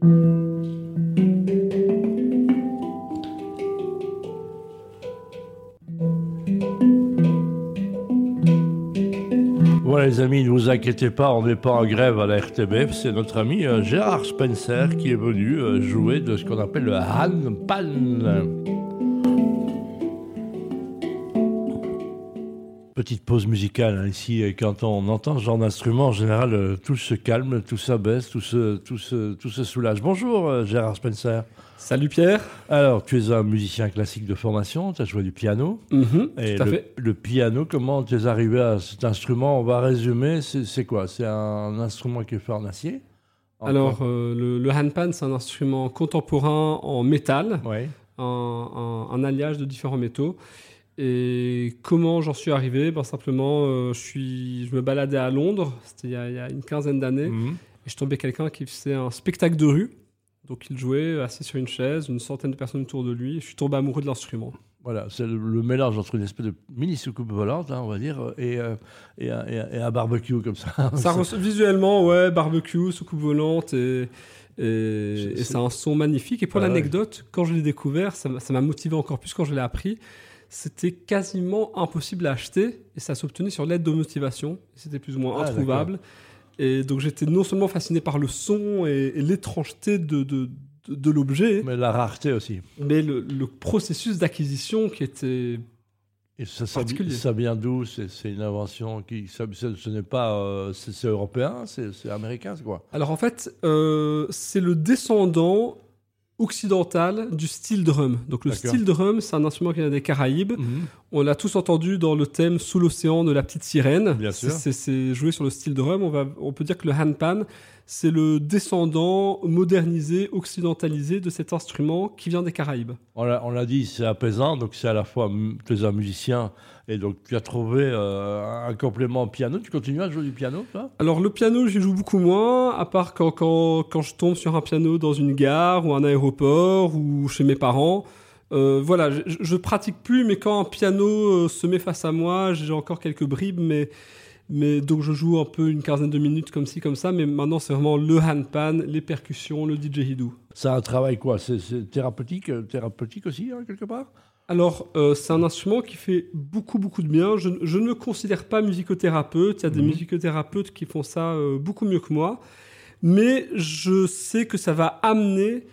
Voilà les amis, ne vous inquiétez pas, on n'est pas en grève à la RTBF, c'est notre ami euh, Gérard Spencer qui est venu euh, jouer de ce qu'on appelle le handpan. Petite pause musicale hein, ici, et quand on entend ce genre d'instrument, en général, euh, tout se calme, tout s'abaisse, tout se, tout, se, tout se soulage. Bonjour euh, Gérard Spencer. Salut Pierre. Alors, tu es un musicien classique de formation, tu as joué du piano. Mhm, Et tout à le, fait. le piano, comment tu es arrivé à cet instrument? On va résumer, c'est quoi? C'est un instrument qui est fait en acier? En Alors, euh, le, le handpan, c'est un instrument contemporain en métal, Ouais. un alliage de différents métaux. Et comment j'en suis arrivé? Ben, Simplement, euh, je, suis, je me baladais à Londres, c'était il, y a- il y a une quinzaine d'années, Mhm. et je tombais quelqu'un qui faisait un spectacle de rue. Donc, il jouait assis sur une chaise, une centaine de personnes autour de lui, et je suis tombé amoureux de l'instrument. Voilà, c'est le, le mélange entre une espèce de mini soucoupe volante, hein, on va dire, et, euh, et, un- et un- et un barbecue comme ça. Visuellement, ouais, barbecue, soucoupe volante et, C'est- un son magnifique. Et pour Ah ouais. l'anecdote, quand je l'ai découvert, ça m'a motivé encore plus quand je l'ai appris. C'était quasiment impossible à acheter et ça s'obtenait sur l'aide de motivation. C'était plus ou moins Ah, introuvable. Et donc j'étais non seulement fasciné par le son et, et l'étrangeté de, de, de, de l'objet, Mais la rareté aussi. mais le, le processus d'acquisition qui était Et ça, ça, vient d'où? C'est une invention qui. ça- ce n'est pas. euh, c'est européen, c'est c'est américain, c'est quoi? Alors en fait, euh, c'est le descendant occidental du steel drum. Donc le steel drum, c'est un instrument qui vient des Caraïbes. Mhm. On l'a tous entendu dans le thème Sous l'océan de la petite sirène. Bien C'est- sûr. C'est joué sur le steel drum. On, va, on peut dire que le handpan, c'est le descendant modernisé, occidentalisé de cet instrument qui vient des Caraïbes. On l'a dit, c'est apaisant, donc c'est à la fois. Un musicien, et donc tu as trouvé euh, un complément au piano. Tu continues à jouer du piano, toi? Alors le piano, j'y joue beaucoup moins, à part quand, quand, quand je tombe sur un piano dans une gare ou un aéroport ou chez mes parents. Euh, voilà, je, je pratique plus, mais quand un piano euh, se met face à moi, j'ai encore quelques bribes, mais, mais donc je joue un peu une quinzaine de minutes comme ci, comme ça, mais maintenant c'est vraiment le handpan, les percussions, le didgeridoo. C'est un travail quoi C'est thérapeutique, euh, thérapeutique aussi, hein, quelque part? Alors, euh, c'est un instrument qui fait beaucoup, beaucoup de bien. Je, je ne me considère pas musicothérapeute. Il y a des Mhm. musicothérapeutes qui font ça euh, beaucoup mieux que moi. Mais je sais que ça va amener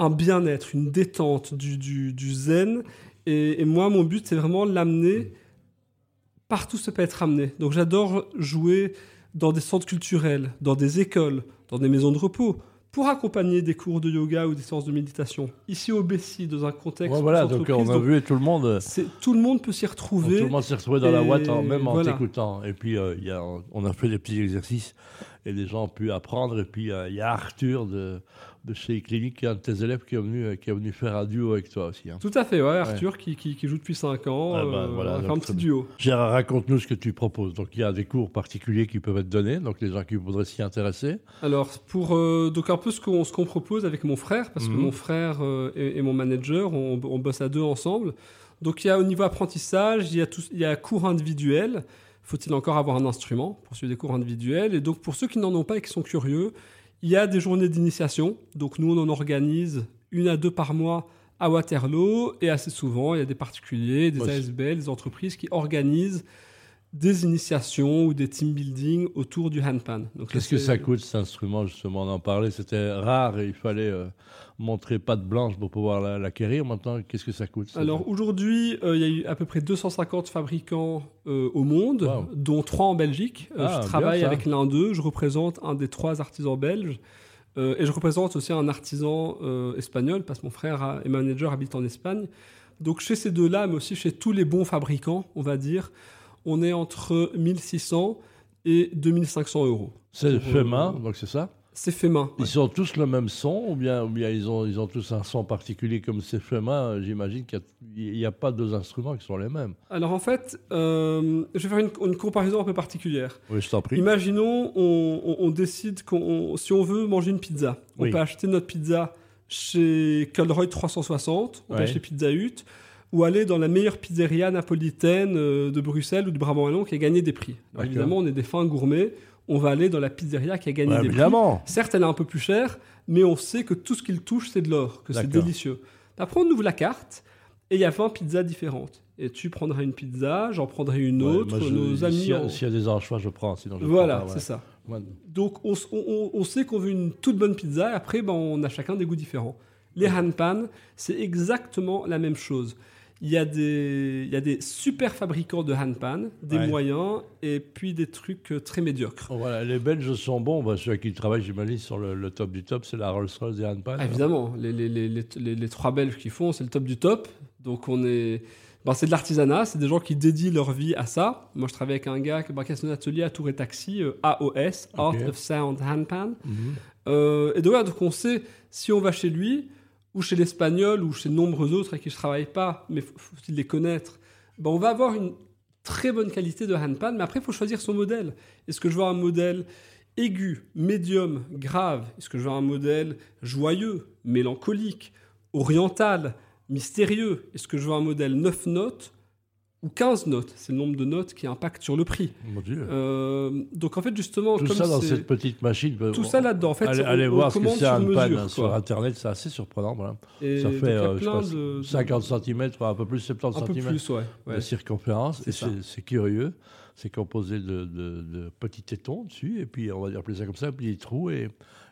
un bien-être, une détente, du, du- du zen. Et, et moi, mon but, c'est vraiment l'amener partout où ça peut être amené. Donc, j'adore jouer dans des centres culturels, dans des écoles, dans des maisons de repos, pour accompagner des cours de yoga ou des séances de méditation. Ici au Bessie, dans un contexte Ouais, Voilà, donc on a donc vu tout le monde. euh, tout le monde peut s'y retrouver. Tout le monde s'est retrouvé dans la boîte, en- même en voilà. t'écoutant. Et puis, euh, il y a, on a fait des petits exercices et les gens ont pu apprendre. Et puis, euh, il y a Arthur de, de chez Clinique, qui est un de tes élèves, qui est venu, euh, qui est venu faire un duo avec toi aussi. hein. Tout à fait, ouais, Arthur Qui, qui, qui joue depuis 5 ans. Ah euh, voilà, donc un petit duo. Gérard, raconte-nous ce que tu proposes. Donc, il y a des cours particuliers qui peuvent être donnés, donc les gens qui voudraient s'y intéresser. Alors, pour euh, donc un peu ce qu'on ce qu'on propose avec mon frère, parce que Mhm. mon frère euh, et, et mon manager, on, on bosse à deux ensemble. Donc, il y a au niveau apprentissage, il y a, tout, il y a cours individuels. Faut-il encore avoir un instrument pour suivre des cours individuels? Et donc, pour ceux qui n'en ont pas et qui sont curieux, il y a des journées d'initiation. Donc, nous, on en organise une à deux par mois à Waterloo. Et assez souvent, il y a des particuliers, des ASBL, des entreprises qui organisent des initiations ou des team building autour du handpan. Qu'est-ce que ça coûte cet instrument Justement, on en parlait, c'était rare et il fallait euh, montrer patte blanche pour pouvoir la- l'acquérir. Maintenant, qu'est-ce que ça coûte Alors aujourd'hui, euh, il y a eu à peu près 250 fabricants euh, au monde, Wow. dont trois en Belgique. Euh, Ah, je travaille avec l'un d'eux, je représente un des trois artisans belges. et je représente aussi un artisan espagnol, parce que mon frère a- et manager habitent en Espagne. Donc chez ces deux-là, mais aussi chez tous les bons fabricants, on va dire, on est entre 1600 et 2500 euros. C'est fait euh, main, donc c'est ça? C'est fait main. Ils ont tous le même son ou bien, ou bien ils, ont, ils ont tous un son particulier comme c'est fait main euh, J'imagine qu'il n'y a, a pas deux instruments qui sont les mêmes. Alors en fait, euh, je vais faire une, une comparaison un peu particulière. Oui, je t'en prie. Imaginons, on, on- on décide qu'on, si on veut manger une pizza, on Oui. peut acheter notre pizza chez Colroy 360, on peut acheter Pizza Hut, ou aller dans la meilleure pizzeria napolitaine euh, de Bruxelles ou du Brabant Wallon qui a gagné des prix. Alors, évidemment, on est des fins gourmets, on va aller dans la pizzeria qui a gagné Ouais, des évidemment. prix. Certes, elle est un peu plus chère, mais on sait que tout ce qu'il touche, c'est de l'or, que c'est délicieux. Après, on ouvre la carte et il y a 20 pizzas différentes. Et tu prendras une pizza, j'en prendrai une Ouais, autre, je- nos amis. S'il y, a- en- s'il y a des anchois, je prends. Sinon, je Voilà, prends pas, ouais. c'est ça. Donc on sait qu'on veut une toute bonne pizza et après ben, on a chacun des goûts différents. Les hanpan, c'est exactement la même chose. Il y, a des, il y a des super fabricants de hanpan, des Ouais. moyens et puis des trucs euh, très médiocres. Oh, Voilà, les Belges sont bons. Bah, ceux qui travaillent, j'imagine, sur le, le top du top, c'est la Rolls-Royce des handpan. Ah, évidemment, les, les, les, les, trois Belges qui font, c'est le top du top. Donc on est... ben, c'est de l'artisanat, c'est des gens qui dédient leur vie à ça. Moi je travaille avec un gars qui a son atelier à Tour et Taxi, euh, AOS, Art of Sound Handpan. Mhm. Euh, et donc, voilà, donc on sait si on va chez lui, ou chez l'espagnol, ou chez nombreux autres avec qui je travaille pas, mais faut- faut-il les connaître, ben on va avoir une très bonne qualité de handpan, mais après il faut choisir son modèle. Est-ce que je veux un modèle aigu, médium, grave? Est-ce que je veux un modèle joyeux, mélancolique, oriental, mystérieux? Est-ce que je veux un modèle 9 notes? Ou 15 notes C'est le nombre de notes qui impacte sur le prix. Mon Dieu. Euh, donc en fait justement, Tout comme ça dans cette petite machine. bah, tout on- ça là-dedans, en fait, allez on- allez on voir ce que c'est un sur pan hein, sur quoi. Internet, c'est assez surprenant. Voilà. Et ça fait euh, je pas, de- de- 50 cm, un peu plus, 70 un peu cm plus, ouais. ouais. de circonférence. Et c'est curieux. C'est composé de, petits tétons dessus, et puis on va dire appeler ça comme ça, puis des trous, et,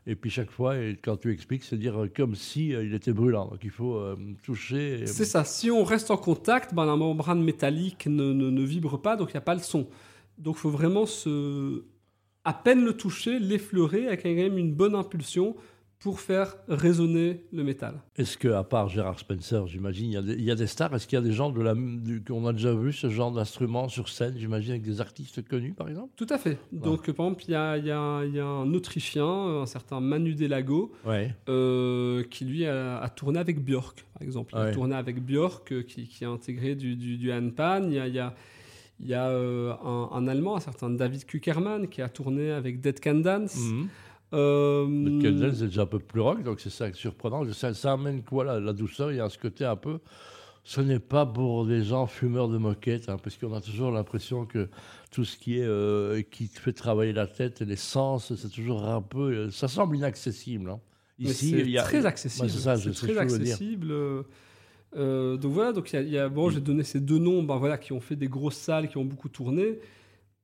et puis chaque fois, quand tu expliques, c'est dire euh, comme si euh, il était brûlant. Donc il faut euh, toucher. C'est ça. Si on reste en contact, ben, la membrane métallique ne, ne- ne vibre pas, donc il n'y a pas le son. Donc il faut vraiment se... à peine le toucher, l'effleurer avec quand même une bonne impulsion pour faire résonner le métal. Est-ce que, à part Gérard Spencer, j'imagine, il y a des- il y, a des stars? Est-ce qu'il y a des gens de la, qu'on a déjà vu ce genre d'instrument sur scène, j'imagine, avec des artistes connus, par exemple? Tout à fait. Donc par exemple, il y a, il y a- il y a un Autrichien, un certain Manu Delago, Ouais. euh, qui lui a, a tourné avec Björk, par exemple. Il a tourné avec Björk, euh, qui, qui a intégré du, du, du handpan. Il y a, il y a, il y a, euh, un, un Allemand, un certain David Kuckerman, qui a tourné avec Dead Can Dance. Mhm. Euh, Le Kendall, c'est déjà un peu plus rock, donc c'est ça qui est surprenant. Ça, ça amène quoi, la, la douceur Il y a ce côté un peu. Ce n'est pas pour des gens fumeurs de moquette, hein, parce qu'on a toujours l'impression que tout ce qui est euh, qui fait travailler la tête et les sens, c'est toujours un peu. euh, Ça semble inaccessible. hein. Ici, c'est il y a. très accessible. Ouais, c'est ça, très accessible. euh, donc voilà, donc il y a, il y a- bon, j'ai donné ces deux noms, ben voilà, qui ont fait des grosses salles, qui ont beaucoup tourné.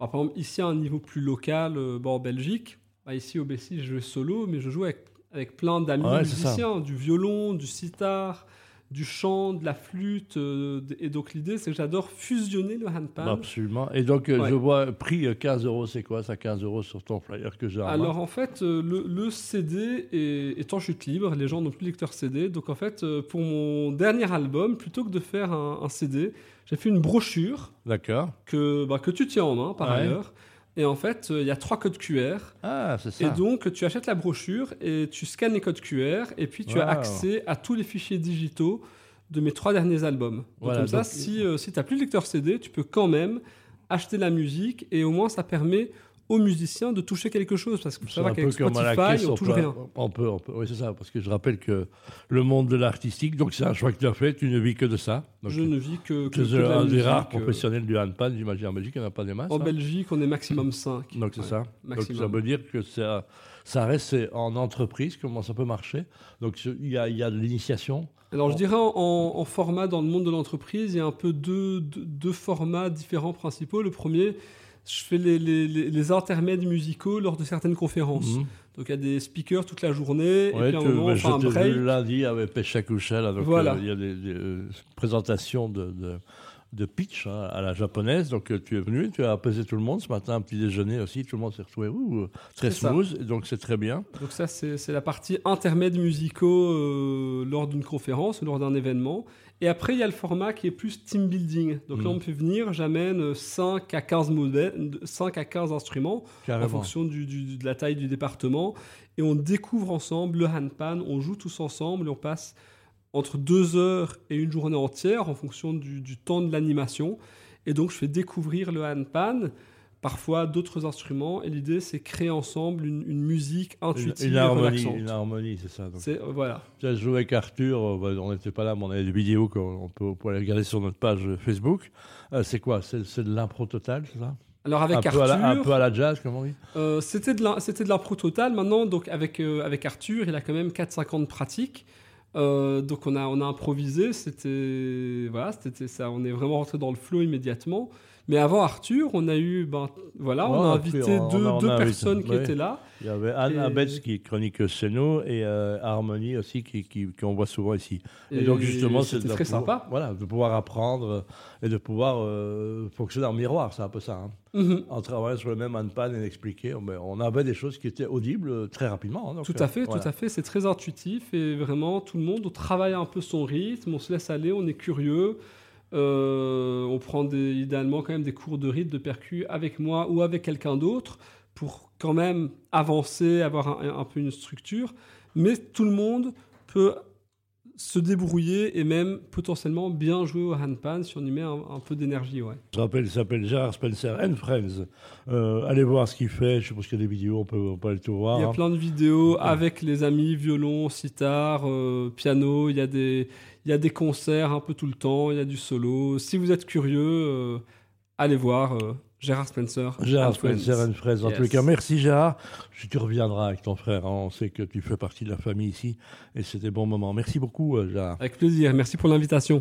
Alors, par exemple, ici à un niveau plus local, bon, en Belgique, bah, ici au Bessie, je jouais solo, mais je joue avec, avec plein d'amis Ouais, musiciens, du violon, du sitar, du chant, de la flûte. euh, et donc l'idée, c'est que j'adore fusionner le handpan. Absolument. Et donc, euh, Ouais. je vois prix euh, 15 euros, c'est quoi? Ça 15 euros sur ton flyer que j'ai Alors en fait, le, le CD est, est en chute libre, les gens n'ont plus de lecteur CD. Donc en fait, pour mon dernier album, plutôt que de faire un, un CD, j'ai fait une brochure D'accord. que, bah, que tu tiens en main par Ouais. ailleurs. Et en fait, euh, il y a trois codes QR. Ah, c'est ça. Et donc, tu achètes la brochure et tu scannes les codes QR et puis tu as accès à tous les fichiers digitaux de mes trois derniers albums. Donc, Voilà, comme ça, si, euh, si tu n'as plus de lecteur CD, tu peux quand même acheter la musique et au moins ça permet aux musiciens de toucher quelque chose. Parce que ça va qu'avec Spotify, on touche rien. on peut, on peut- oui, c'est ça, parce que je rappelle que le monde de l'artistique, donc c'est un choix que tu as fait, tu ne vis que de ça. Donc, Je ne vis que, que, tu es que de un des rares euh, professionnels du handpan, j'imagine en Belgique, il n'y en a pas des masses. En hein. Belgique, on est maximum 5. Donc c'est Ouais, ça. Donc ça veut dire que ça, ça reste en entreprise, comment ça peut marcher. Donc il y a, y a de l'initiation. Alors je dirais en, en format dans le monde de l'entreprise, il y a un peu deux, deux, deux formats différents principaux. Le premier, je fais les, les- les- les intermèdes musicaux lors de certaines conférences. Mhm. Donc il y a des speakers toute la journée, Ouais, et puis à un moment, ben, on fait un je t'ai break. vu lundi avec là, donc Voilà. euh, il y a des, des, euh, présentations de, de, de pitch hein, à la japonaise. Donc euh, tu es venu, tu as apaisé tout le monde ce matin, un petit déjeuner aussi, tout le monde s'est retrouvé ouh, très ça. smooth, donc c'est très bien. Donc ça, c'est la partie intermèdes musicaux euh, lors d'une conférence, lors d'un événement. Et après, il y a le format qui est plus team building. Donc là, Mhm. on peut venir, j'amène 5 à 15 modèles, 5 à 15 instruments en fonction du- du- de la taille du département. Et on découvre ensemble le handpan, on joue tous ensemble et on passe entre deux heures et une journée entière en fonction du, du temps de l'animation. Et donc je fais découvrir le handpan, parfois d'autres instruments. Et l'idée c'est créer ensemble une, une musique intuitive une harmonie, une harmonie, c'est ça. C'est euh, voilà. As joué avec Arthur, euh, bah, on n'était pas là, mais on avait des vidéos qu'on on peut, on peut aller regarder sur notre page Facebook. Euh, c'est quoi? C'est c'est de l'impro total, c'est ça? Alors avec un, Arthur, peu la, un peu à la jazz, comment on dit? euh, c'était de l'impro total. Maintenant, donc avec avec Arthur, il a quand même 4-5 ans de pratique. Euh, donc on a on a improvisé. C'était voilà, c'était ça. On est vraiment rentré dans le flow immédiatement. Mais avant Arthur, on a eu ben voilà, Ouais, on a invité on- deux, on a- on deux a invité, personnes qui ouais. étaient là. Il y avait Anne Et- Abetz qui est chronique Céno et euh, Harmonie aussi qui, qui- qu'on voit souvent ici. Et, Et donc justement, c'est très pouvoir- sympa. Voilà, de pouvoir apprendre et de pouvoir euh, fonctionner en miroir, c'est un peu ça. hein. Mhm. En travaillant sur le même handpan et expliquer, mais on avait des choses qui étaient audibles euh, très rapidement. hein, donc, Tout à fait, voilà. tout à fait. C'est très intuitif et vraiment tout le monde travaille un peu son rythme, on se laisse aller, on est curieux. Euh, on prend des, idéalement quand même des cours de rythme, de percu avec moi ou avec quelqu'un d'autre pour quand même avancer, avoir un, un peu une structure. Mais tout le monde peut se débrouiller et même potentiellement bien jouer au handpan si on y met un, un peu d'énergie. Ouais. Je rappelle, il s'appelle Gérard Spencer and Friends. Euh, allez voir ce qu'il fait. Je suppose qu'il y a des vidéos, on peut, on peut aller tout voir. Il y a hein. plein de vidéos avec les amis, violon, sitar, euh, piano. Il y, a des, il y a des concerts un peu tout le temps. Il y a du solo. Si vous êtes curieux, euh, allez voir Gérard Spencer. Gérard. Spencer and Friends. En Yes. tous les cas, merci Gérard. Je- Tu reviendras avec ton frère. hein. On sait que tu fais partie de la famille ici. Et c'était bon moment. Merci beaucoup, euh, Gérard. Avec plaisir. Merci pour l'invitation.